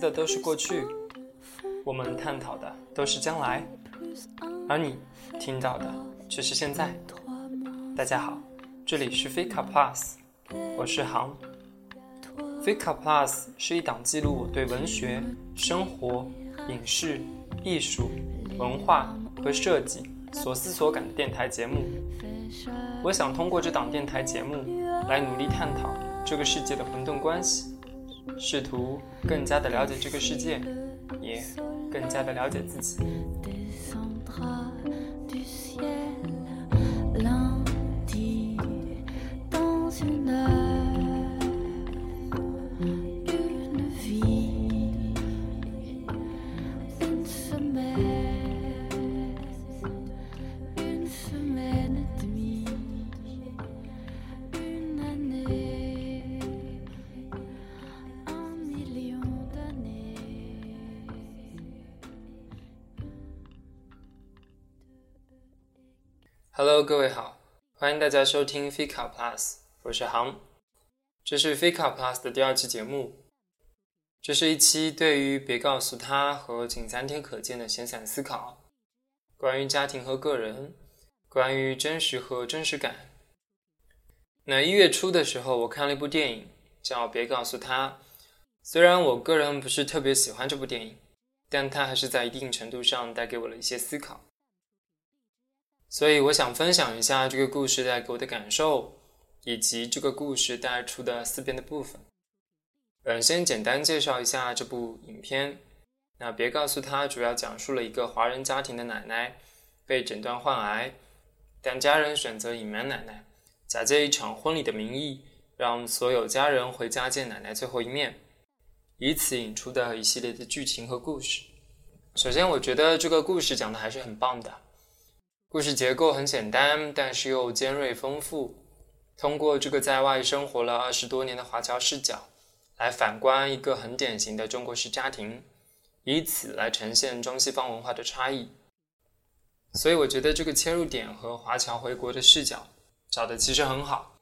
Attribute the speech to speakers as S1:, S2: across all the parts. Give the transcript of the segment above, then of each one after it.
S1: 的都是过去，我们探讨的都是将来，而你听到的却是现在。大家好，这里是 Fika Plus，我是航。Fika Plus 是一档记录我对文学、生活、影视、艺术、文化和设计所思所感的电台节目。我想通过这档电台节目来努力探讨这个世界的混沌关系。试图更加的了解这个世界，也更加的了解自己。欢迎大家收听 Fika Plus，我是航。这是 Fika Plus 的第二期节目，这是一期对于别告诉他和仅三天可见的闲散思考，关于家庭和个人，关于真实和真实感。那一月初的时候，我看了一部电影，叫《别告诉他》。虽然我个人不是特别喜欢这部电影，但它还是在一定程度上带给我了一些思考。所以我想分享一下这个故事带给我的感受，以及这个故事带出的思辨的部分。嗯，先简单介绍一下这部影片。那别告诉他，主要讲述了一个华人家庭的奶奶被诊断患癌，但家人选择隐瞒奶奶，假借一场婚礼的名义，让所有家人回家见奶奶最后一面，以此引出的一系列的剧情和故事。首先，我觉得这个故事讲的还是很棒的。故事结构很简单，但是又尖锐丰富。通过这个在外生活了二十多年的华侨视角，来反观一个很典型的中国式家庭，以此来呈现中西方文化的差异。所以我觉得这个切入点和华侨回国的视角找的其实很好。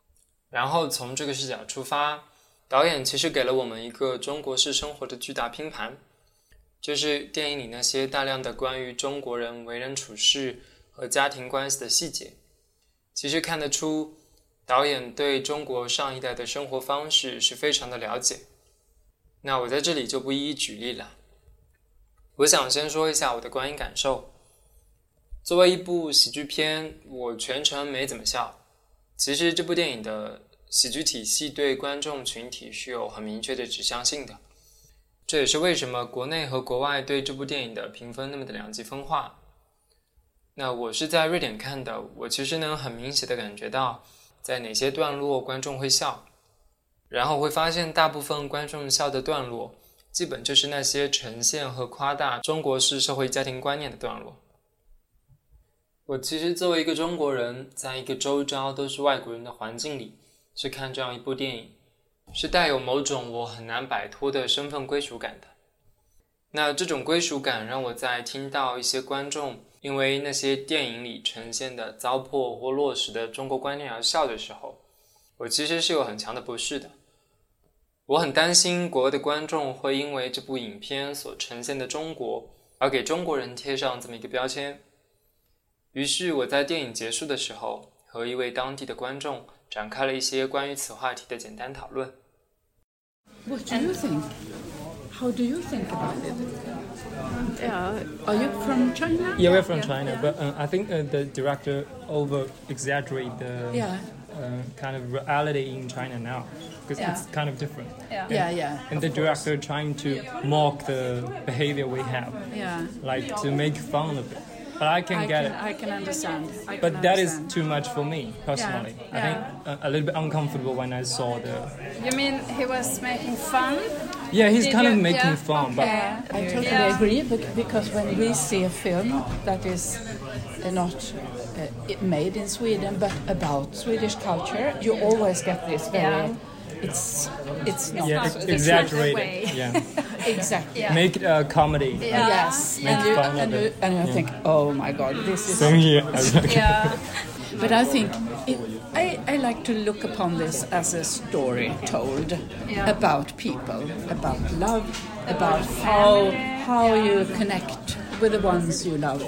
S1: 然后从这个视角出发，导演其实给了我们一个中国式生活的巨大拼盘，就是电影里那些大量的关于中国人为人处事。和家庭关系的细节，其实看得出导演对中国上一代的生活方式是非常的了解。那我在这里就不一一举例了。我想先说一下我的观影感受。作为一部喜剧片，我全程没怎么笑。其实这部电影的喜剧体系对观众群体是有很明确的指向性的，这也是为什么国内和国外对这部电影的评分那么的两极分化。那我是在瑞典看的，我其实能很明显的感觉到，在哪些段落观众会笑，然后会发现大部分观众笑的段落，基本就是那些呈现和夸大中国式社会家庭观念的段落。我其实作为一个中国人，在一个周遭都是外国人的环境里，去看这样一部电影，是带有某种我很难摆脱的身份归属感的。那这种归属感让我在听到一些观众。因为那些电影里呈现的糟粕或落实的中国观念而笑的时候，我其实是有很强的不适的。我很担心国外的观众会因为这部影片所呈现的中国而给中国人贴上这么一个标签。于是我在电影结束的时候和一位当地的观众展开了一些关于此话题的简单讨论。
S2: What do you think? How do you think about it? Yeah. Are you from China?
S1: Yeah, we're from China, but uh, I think uh, the director over exaggerate the yeah. uh, kind of reality in China now because yeah. it's kind of different.
S2: Yeah, and, yeah, yeah.
S1: And the director trying to mock the behavior we have.
S2: Yeah.
S1: Like to make fun of it. But I can
S2: I
S1: get
S2: can,
S1: it.
S2: I can understand. I
S1: but
S2: can
S1: that
S2: understand.
S1: is too much for me personally.
S2: Yeah.
S1: I think a, a, little bit uncomfortable when I saw the.
S3: You mean he was making fun?
S1: Yeah, he's Did kind you? of making yeah. fun.
S2: Okay. But I totally yeah. agree because when we see a film that is uh, not uh, made in Sweden but about Swedish culture, you always get this very. Yeah it's it's not
S1: yeah,
S2: it's
S1: exaggerated. Yeah,
S2: exactly.
S1: Yeah. Make it a comedy.
S2: Yeah. Yes,
S1: Make
S2: and you, and you, and you think, oh my god, this is.
S1: Same
S2: yeah, but I think it, I I like to look upon this as a story told about people, about love, about how how you connect with the ones you love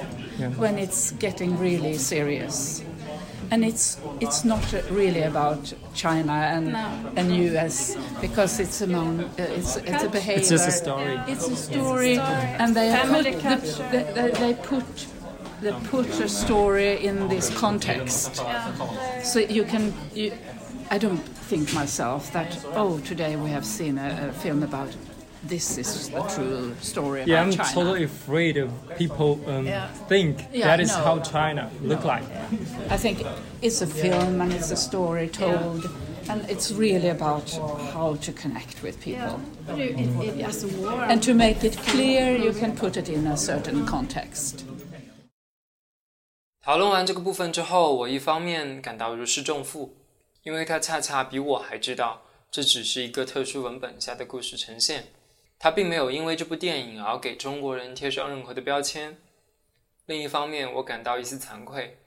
S2: when it's getting really serious. And it's it's not really about China and and U.S. because it's among uh, it's it's a behavior.
S4: It's just a story.
S2: It's a story, and they
S3: Family
S2: put
S3: culture.
S2: the, they, they put they put a story in this context. So you can you, I don't think myself that oh today we have seen a, a film about this is the true story about
S4: Yeah, I'm
S2: China.
S4: totally afraid of people um,
S2: Yeah.
S4: think
S2: Yeah,
S4: that is
S2: no.
S4: how China look like.
S2: I think it's a film and it's a story told, and it's really about how to connect with people.
S3: But it, it, it was a war.
S2: And to make it clear, you can put it in a certain context.
S1: 讨论完这个部分之后，我一方面感到如释重负，因为他恰恰比我还知道这只是一个特殊文本下的故事呈现， 他并没有因为这部电影而给中国人贴上任何的标签。另一方面，我感到一丝惭愧，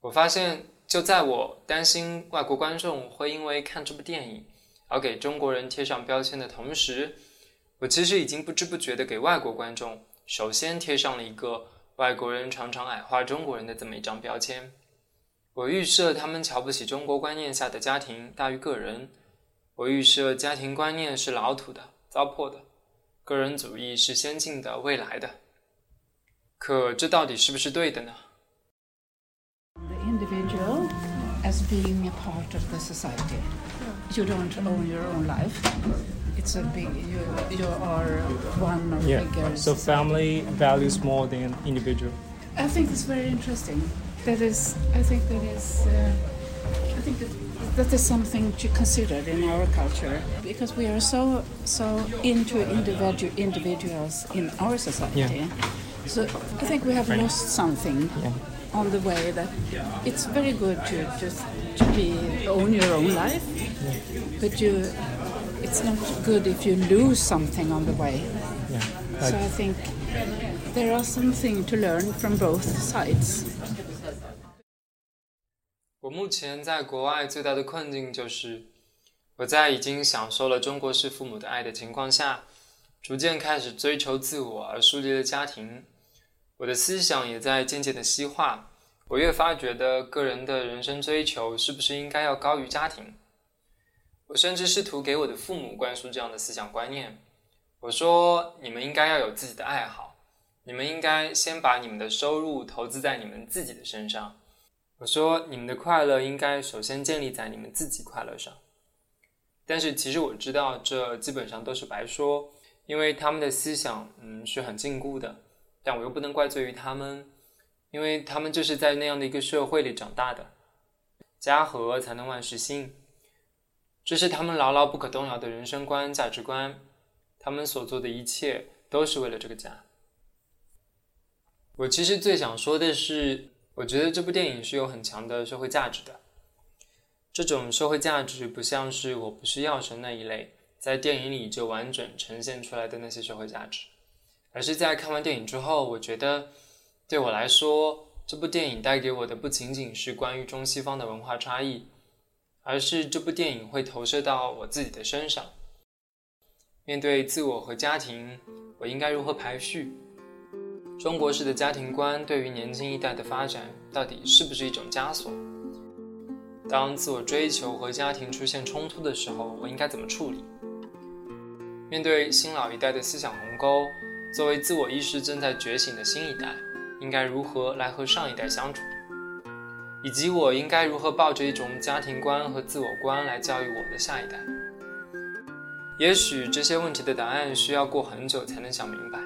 S1: 我发现就在我担心外国观众会因为看这部电影而给中国人贴上标签的同时，我其实已经不知不觉地给外国观众首先贴上了一个外国人常常矮化中国人的这么一张标签。我预设他们瞧不起中国观念下的家庭大于个人，我预设家庭观念是老土的、糟粕的，个人主义是先进的、未来的。可这到底是不是对的呢？
S2: The individual as being a part of the society. You don't own your own life. It's a big. You you are one of
S4: Yeah.
S2: bigger.
S4: So family values more than individual.
S2: I think it's very interesting. That is, I think that is, uh, I think that that is something to consider in our culture because we are so so into individu- individuals in our society. So I think we have lost something
S4: Yeah.
S2: on the way that it's very good to just to be own your own life, but you. It's not good if you lose something on the way.
S4: Yeah.
S2: So I think there are something to learn from both sides.
S1: 目前在国外最大的困境就是，我在已经享受了中国式父母的爱的情况下，逐渐开始追求自我而树立了家庭。我的思想也在渐渐的西化，我越发觉得个人的人生追求是不是应该要高于家庭。我甚至试图给我的父母灌输这样的思想观念。我说，你们应该要有自己的爱好，你们应该先把你们的收入投资在你们自己的身上。我说，你们的快乐应该首先建立在你们自己快乐上。但是其实我知道，这基本上都是白说，因为他们的思想，嗯，是很禁锢的。但我又不能怪罪于他们，因为他们就是在那样的一个社会里长大的。家和才能万事兴，这是他们牢牢不可动摇的人生观、价值观。他们所做的一切都是为了这个家。我其实最想说的是，我觉得这部电影是有很强的社会价值的。这种社会价值不像是《我不是药神》那一类，在电影里就完整呈现出来的那些社会价值，而是在看完电影之后，我觉得对我来说，这部电影带给我的不仅仅是关于中西方的文化差异，而是这部电影会投射到我自己的身上。面对自我和家庭，我应该如何排序？中国式的家庭观对于年轻一代的发展，到底是不是一种枷锁？当自我追求和家庭出现冲突的时候，我应该怎么处理？面对新老一代的思想鸿沟，作为自我意识正在觉醒的新一代，应该如何来和上一代相处？以及我应该如何抱着一种家庭观和自我观来教育我的下一代？也许这些问题的答案需要过很久才能想明白，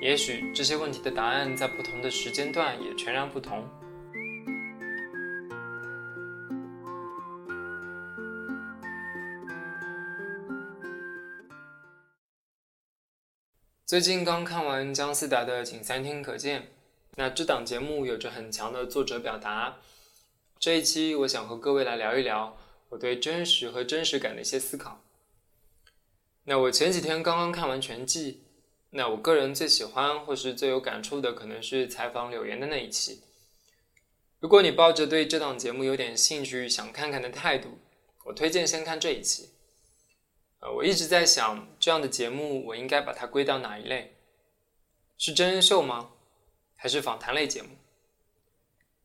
S1: 也许这些问题的答案在不同的时间段也全然不同。最近刚看完姜思达的《请三天可见》，那这档节目有着很强的作者表达。这一期我想和各位来聊一聊我对真实和真实感的一些思考。那我前几天刚刚看完全季，那我个人最喜欢或是最有感触的可能是采访柳岩的那一期。如果你抱着对这档节目有点兴趣、想看看的态度，我推荐先看这一期。呃，我一直在想，这样的节目我应该把它归到哪一类？是真人秀吗？还是访谈类节目？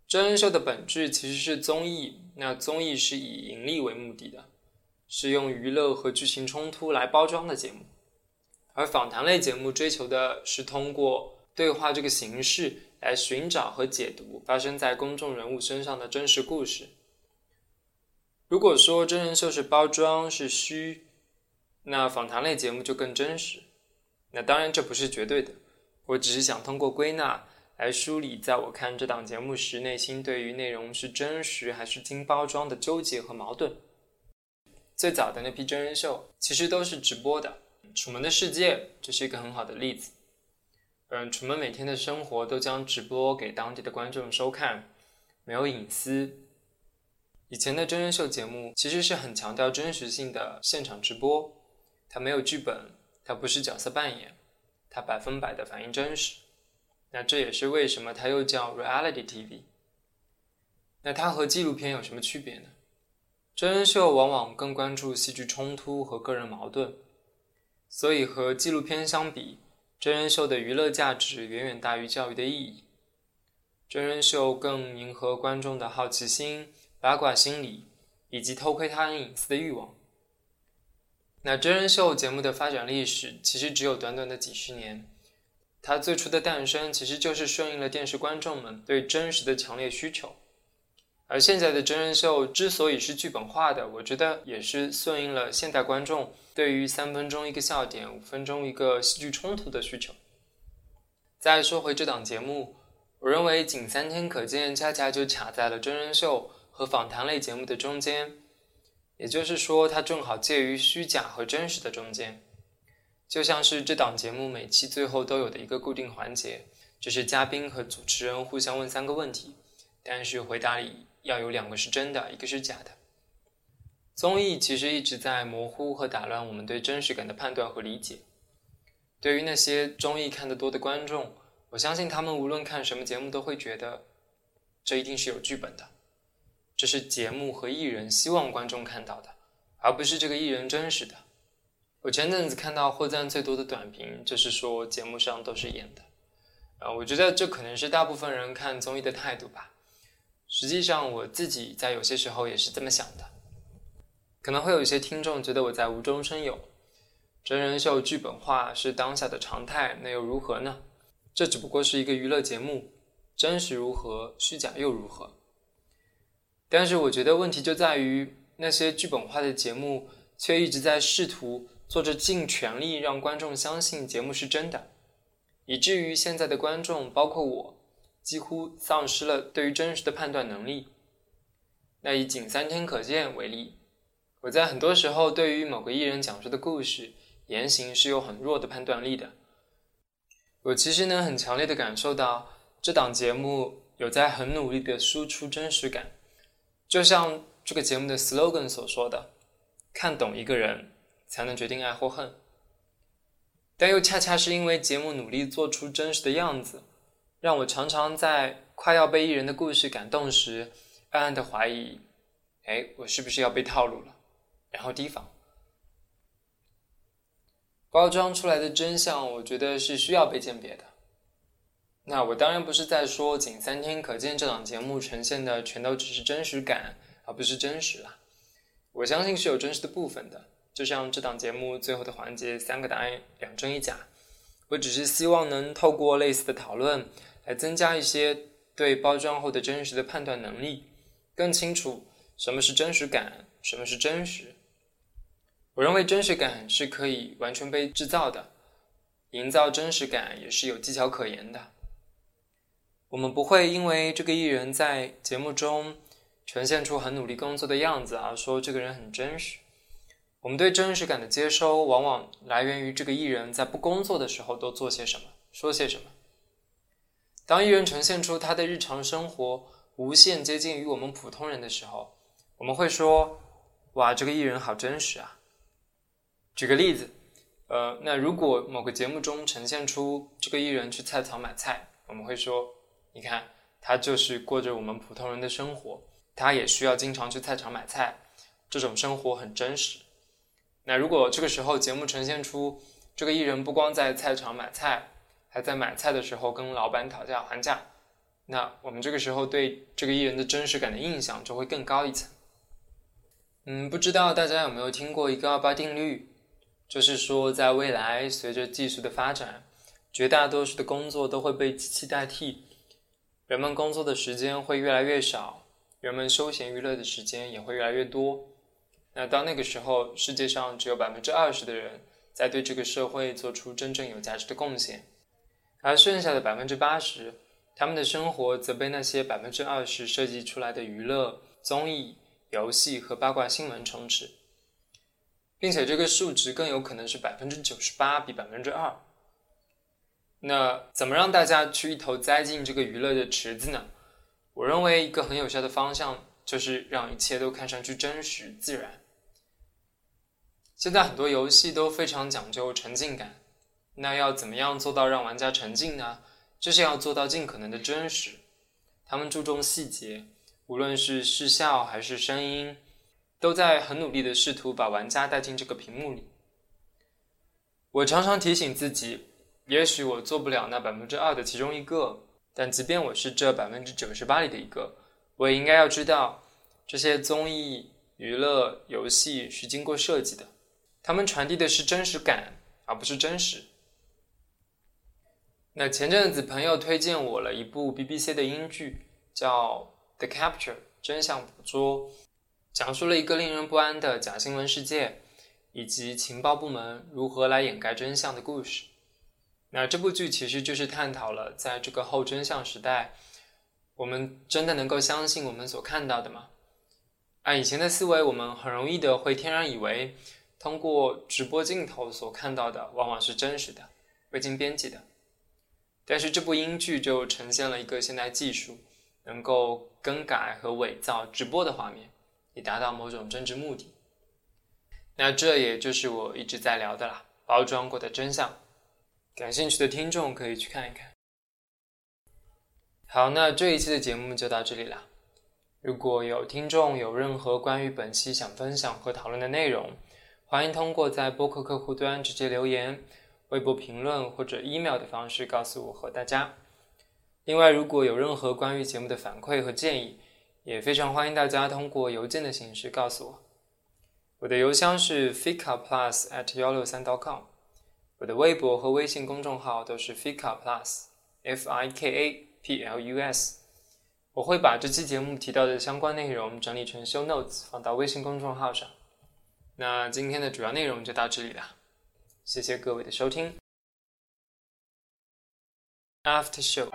S1: 真人秀的本质其实是综艺，那综艺是以盈利为目的的，是用娱乐和剧情冲突来包装的节目。而访谈类节目追求的是通过对话这个形式来寻找和解读发生在公众人物身上的真实故事。如果说真人秀是包装是虚，那访谈类节目就更真实。那当然这不是绝对的，我只是想通过归纳。来梳理，在我看这档节目时，内心对于内容是真实还是精包装的纠结和矛盾。最早的那批真人秀其实都是直播的，《楚门的世界》这是一个很好的例子。嗯，楚门每天的生活都将直播给当地的观众收看，没有隐私。以前的真人秀节目其实是很强调真实性的现场直播，它没有剧本，它不是角色扮演，它百分百的反映真实。那这也是为什么它又叫 reality TV。那它和纪录片有什么区别呢？真人秀往往更关注戏剧冲突和个人矛盾，所以和纪录片相比，真人秀的娱乐价值远远大于教育的意义。真人秀更迎合观众的好奇心、八卦心理以及偷窥他人隐私的欲望。那真人秀节目的发展历史其实只有短短的几十年。它最初的诞生其实就是顺应了电视观众们对真实的强烈需求，而现在的真人秀之所以是剧本化的，我觉得也是顺应了现代观众对于三分钟一个笑点、五分钟一个戏剧冲突的需求。再说回这档节目，我认为《仅三天可见》恰恰就卡在了真人秀和访谈类节目的中间，也就是说，它正好介于虚假和真实的中间。就像是这档节目每期最后都有的一个固定环节，就是嘉宾和主持人互相问三个问题，但是回答里要有两个是真的，一个是假的。综艺其实一直在模糊和打乱我们对真实感的判断和理解。对于那些综艺看得多的观众，我相信他们无论看什么节目都会觉得，这一定是有剧本的，这是节目和艺人希望观众看到的，而不是这个艺人真实的。我前阵子看到获赞最多的短评，就是说节目上都是演的，啊，我觉得这可能是大部分人看综艺的态度吧。实际上，我自己在有些时候也是这么想的。可能会有一些听众觉得我在无中生有，真人秀剧本化是当下的常态，那又如何呢？这只不过是一个娱乐节目，真实如何，虚假又如何？但是我觉得问题就在于那些剧本化的节目，却一直在试图。做着尽全力让观众相信节目是真的，以至于现在的观众，包括我，几乎丧失了对于真实的判断能力。那以《仅三天可见》为例，我在很多时候对于某个艺人讲述的故事言行是有很弱的判断力的。我其实能很强烈的感受到这档节目有在很努力的输出真实感，就像这个节目的 slogan 所说的：“看懂一个人。”才能决定爱或恨，但又恰恰是因为节目努力做出真实的样子，让我常常在快要被艺人的故事感动时，暗暗的怀疑：哎，我是不是要被套路了？然后提防。包装出来的真相，我觉得是需要被鉴别的。那我当然不是在说《仅三天可见》这档节目呈现的全都只是真实感，而不是真实了。我相信是有真实的部分的。就像这档节目最后的环节，三个答案，两真一假。我只是希望能透过类似的讨论，来增加一些对包装后的真实的判断能力，更清楚什么是真实感，什么是真实。我认为真实感是可以完全被制造的，营造真实感也是有技巧可言的。我们不会因为这个艺人在节目中呈现出很努力工作的样子而说这个人很真实。我们对真实感的接收，往往来源于这个艺人在不工作的时候都做些什么、说些什么。当艺人呈现出他的日常生活无限接近于我们普通人的时候，我们会说：“哇，这个艺人好真实啊！”举个例子，呃，那如果某个节目中呈现出这个艺人去菜场买菜，我们会说：“你看，他就是过着我们普通人的生活，他也需要经常去菜场买菜，这种生活很真实。那如果这个时候节目呈现出这个艺人不光在菜场买菜，还在买菜的时候跟老板讨价还价，那我们这个时候对这个艺人的真实感的印象就会更高一层。嗯，不知道大家有没有听过一个二八定律？就是说，在未来，随着技术的发展，绝大多数的工作都会被机器代替，人们工作的时间会越来越少，人们休闲娱乐的时间也会越来越多。那到那个时候，世界上只有百分之二十的人在对这个社会做出真正有价值的贡献，而剩下的百分之八十，他们的生活则被那些百分之二十设计出来的娱乐、综艺、游戏和八卦新闻充斥。并且这个数值更有可能是百分之九十八比百分之二。那怎么让大家去一头栽进这个娱乐的池子呢？我认为一个很有效的方向就是让一切都看上去真实自然。现在很多游戏都非常讲究沉浸感，那要怎么样做到让玩家沉浸呢？就是要做到尽可能的真实。他们注重细节，无论是视效还是声音。都在很努力的试图把玩家带进这个屏幕里。我常常提醒自己，也许我做不了那百分之二的其中一个，但即便我是这百分之九十八里的一个，我也应该要知道，这些综艺、娱乐、游戏是经过设计的，他们传递的是真实感，而不是真实。那前阵子朋友推荐我了一部 BBC 的英剧，叫《The Capture》真相捕捉。讲述了一个令人不安的假新闻世界，以及情报部门如何来掩盖真相的故事。那这部剧其实就是探讨了，在这个后真相时代，我们真的能够相信我们所看到的吗？按以前的思维，我们很容易的会天然以为，通过直播镜头所看到的往往是真实的、未经编辑的。但是这部英剧就呈现了一个现代技术能够更改和伪造直播的画面。以达到某种政治目的，那这也就是我一直在聊的啦，包装过的真相。感兴趣的听众可以去看一看。好，那这一期的节目就到这里啦。如果有听众有任何关于本期想分享和讨论的内容，欢迎通过在播客客户端直接留言、微博评论或者 email 的方式告诉我和大家。另外，如果有任何关于节目的反馈和建议，也非常欢迎大家通过邮件的形式告诉我，我的邮箱是 fika plus at 幺六三 .com，我的微博和微信公众号都是 fika plus，f i k a p l u s，我会把这期节目提到的相关内容整理成 show notes 放到微信公众号上。那今天的主要内容就到这里了，谢谢各位的收听。After show。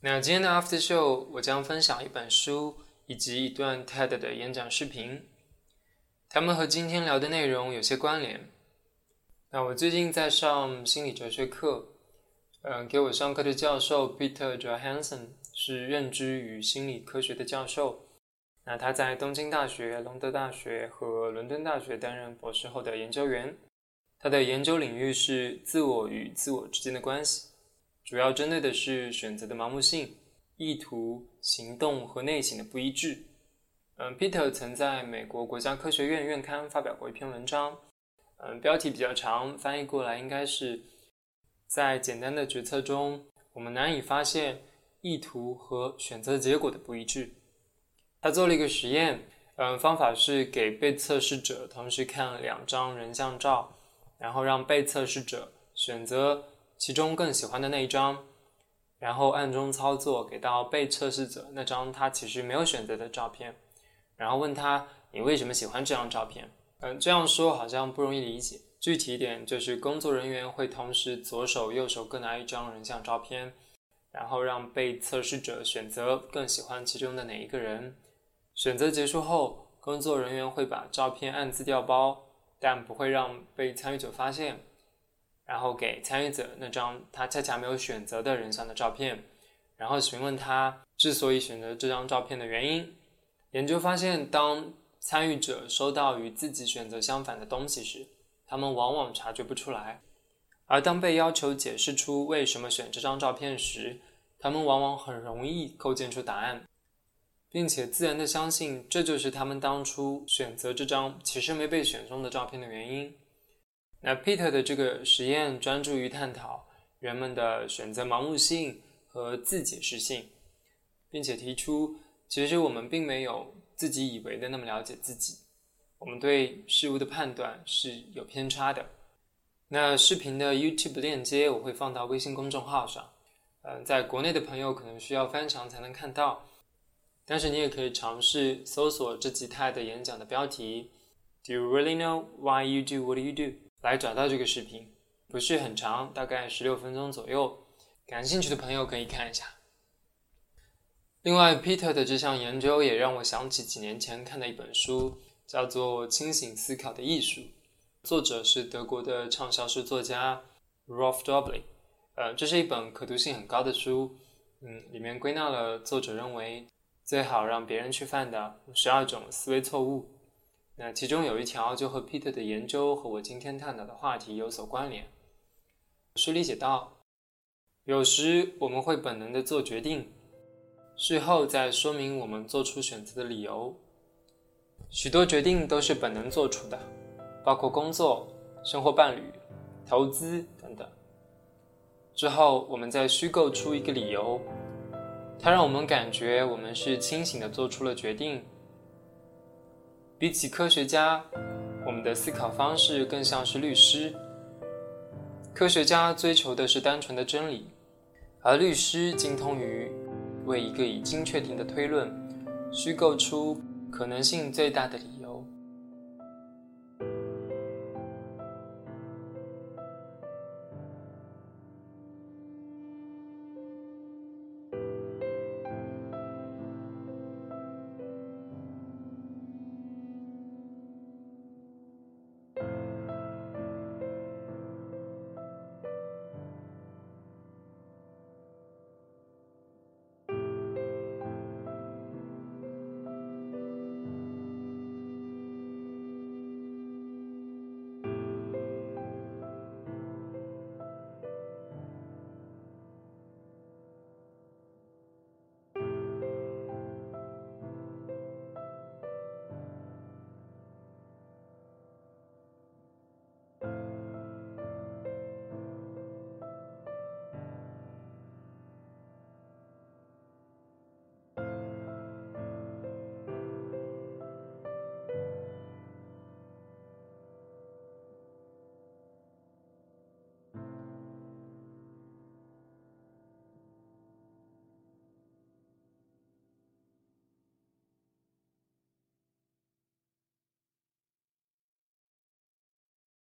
S1: 那今天的 After Show，我将分享一本书以及一段 TED 的演讲视频，他们和今天聊的内容有些关联。那我最近在上心理哲学课，嗯，给我上课的教授 Peter Johansson 是认知与心理科学的教授。那他在东京大学、隆德大学和伦敦大学担任博士后的研究员，他的研究领域是自我与自我之间的关系。主要针对的是选择的盲目性、意图、行动和内省的不一致。嗯，Peter 曾在美国国家科学院院刊发表过一篇文章，嗯，标题比较长，翻译过来应该是在简单的决策中，我们难以发现意图和选择结果的不一致。他做了一个实验，嗯，方法是给被测试者同时看两张人像照，然后让被测试者选择。其中更喜欢的那一张，然后暗中操作给到被测试者那张他其实没有选择的照片，然后问他你为什么喜欢这张照片？嗯，这样说好像不容易理解。具体一点就是工作人员会同时左手右手各拿一张人像照片，然后让被测试者选择更喜欢其中的哪一个人。选择结束后，工作人员会把照片暗自调包，但不会让被参与者发现。然后给参与者那张他恰恰没有选择的人像的照片，然后询问他之所以选择这张照片的原因。研究发现，当参与者收到与自己选择相反的东西时，他们往往察觉不出来；而当被要求解释出为什么选这张照片时，他们往往很容易构建出答案，并且自然地相信这就是他们当初选择这张其实没被选中的照片的原因。那 Peter 的这个实验专注于探讨人们的选择盲目性和自解释性，并且提出。其实我们并没有自己以为的那么了解自己，我们对事物的判断是有偏差的。那视频的 YouTube 链接我会放到微信公众号上，嗯，在国内的朋友可能需要翻墙才能看到，但是你也可以尝试搜索这几泰的演讲的标题。“Do you really know why you do what you do” 来找到这个视频，不是很长，大概十六分钟左右，感兴趣的朋友可以看一下。另外，Peter 的这项研究也让我想起几年前看的一本书，叫做《清醒思考的艺术》，作者是德国的畅销书作家 Rolf Dobley。呃，这是一本可读性很高的书，嗯，里面归纳了作者认为最好让别人去犯的十二种思维错误。那其中有一条就和 Peter 的研究和我今天探讨的话题有所关联。书里写道：有时我们会本能的做决定。事后再说明我们做出选择的理由。许多决定都是本能做出的，包括工作、生活伴侣、投资等等。之后我们再虚构出一个理由，它让我们感觉我们是清醒的做出了决定。比起科学家，我们的思考方式更像是律师。科学家追求的是单纯的真理，而律师精通于。为一个已经确定的推论虚构出可能性最大的理由。